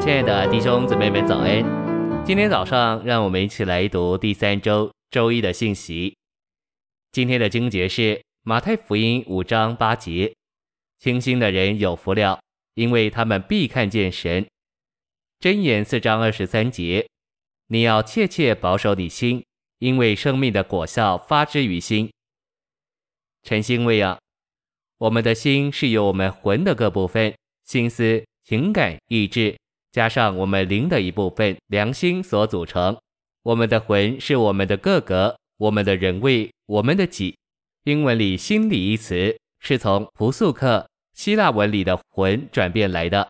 亲爱的弟兄姊妹们，早安！今天早上，让我们一起来读第三周周一的信息。今天的经节是马太福音五章八节：“清心的人有福了，因为他们必看见神。”箴言四章二十三节：“你要切切保守你心，因为生命的果效发之于心。”晨星喂养，我们的心是由我们魂的各部分，心思、情感、意志。加上我们灵的一部分良心所组成，我们的魂是我们的个格，我们的人位，我们的己。英文里“心理”一词是从朴素克希腊文里的“魂”转变来的。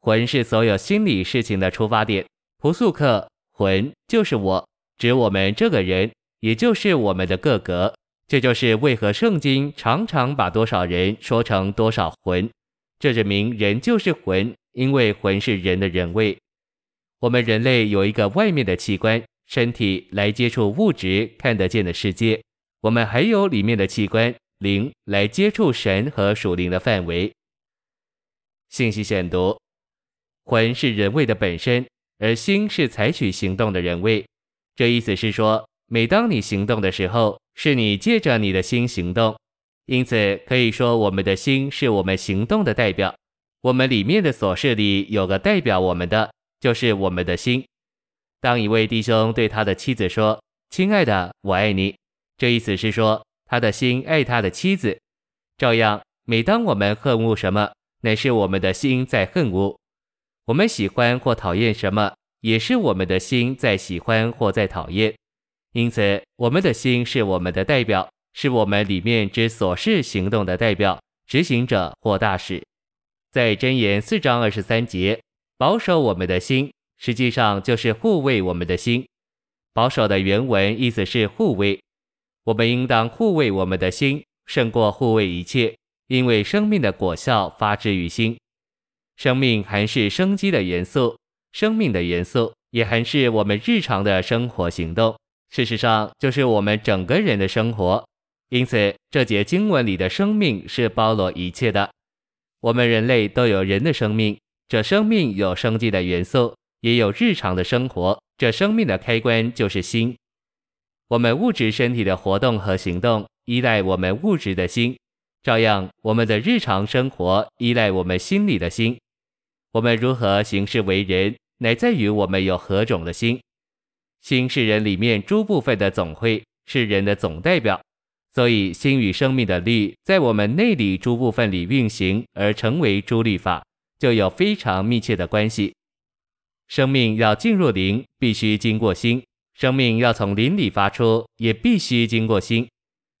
魂是所有心理事情的出发点。朴素克魂就是我，指我们这个人，也就是我们的个格。这就是为何圣经常常把多少人说成多少魂，这证明人就是魂。因为魂是人的人位，我们人类有一个外面的器官身体来接触物质看得见的世界，我们还有里面的器官灵来接触神和属灵的范围。信息选读：魂是人位的本身，而心是采取行动的人位。这意思是说，每当你行动的时候，是你借着你的心行动，因此可以说我们的心是我们行动的代表。我们里面的琐事里有个代表我们的，就是我们的心。当一位弟兄对他的妻子说：“亲爱的，我爱你”，这意思是说他的心爱他的妻子。照样，每当我们恨恶什么，乃是我们的心在恨恶；我们喜欢或讨厌什么，也是我们的心在喜欢或在讨厌。因此，我们的心是我们的代表，是我们里面之琐事行动的代表、执行者或大使。在箴言四章二十三节，保守我们的心，实际上就是护卫我们的心。保守的原文意思是护卫，我们应当护卫我们的心，胜过护卫一切，因为生命的果效发之于心。生命还是生机的元素，生命的元素也还是我们日常的生活行动。事实上，就是我们整个人的生活。因此，这节经文里的生命是包罗一切的。我们人类都有人的生命，这生命有生机的元素，也有日常的生活。这生命的开关就是心。我们物质身体的活动和行动依赖我们物质的心，照样我们的日常生活依赖我们心里的心。我们如何行事为人，乃在于我们有何种的心。心是人里面诸部分的总会，是人的总代表。所以，心与生命的律在我们内里诸部分里运行，而成为诸律法，就有非常密切的关系。生命要进入灵，必须经过心；生命要从灵里发出，也必须经过心。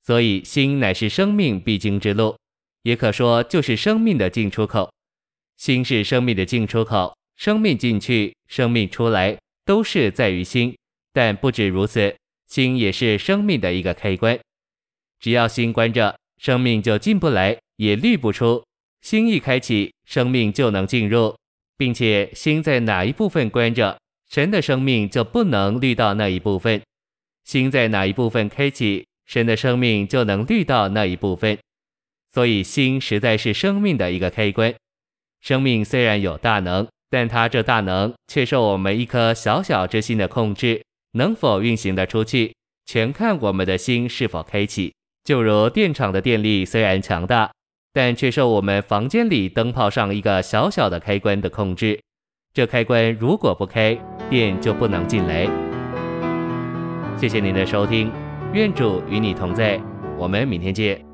所以，心乃是生命必经之路，也可说就是生命的进出口。心是生命的进出口，生命进去，生命出来，都是在于心。但不止如此，心也是生命的一个开关。只要心关着，生命就进不来，也滤不出；心一开启，生命就能进入，并且心在哪一部分关着，神的生命就不能滤到那一部分；心在哪一部分开启，神的生命就能滤到那一部分。所以，心实在是生命的一个开关。生命虽然有大能，但它这大能却受我们一颗小小之心的控制，能否运行得出去，全看我们的心是否开启。就如电厂的电力虽然强大，但却受我们房间里灯泡上一个小小的开关的控制。这开关如果不开，电就不能进来。谢谢您的收听，愿主与你同在，我们明天见。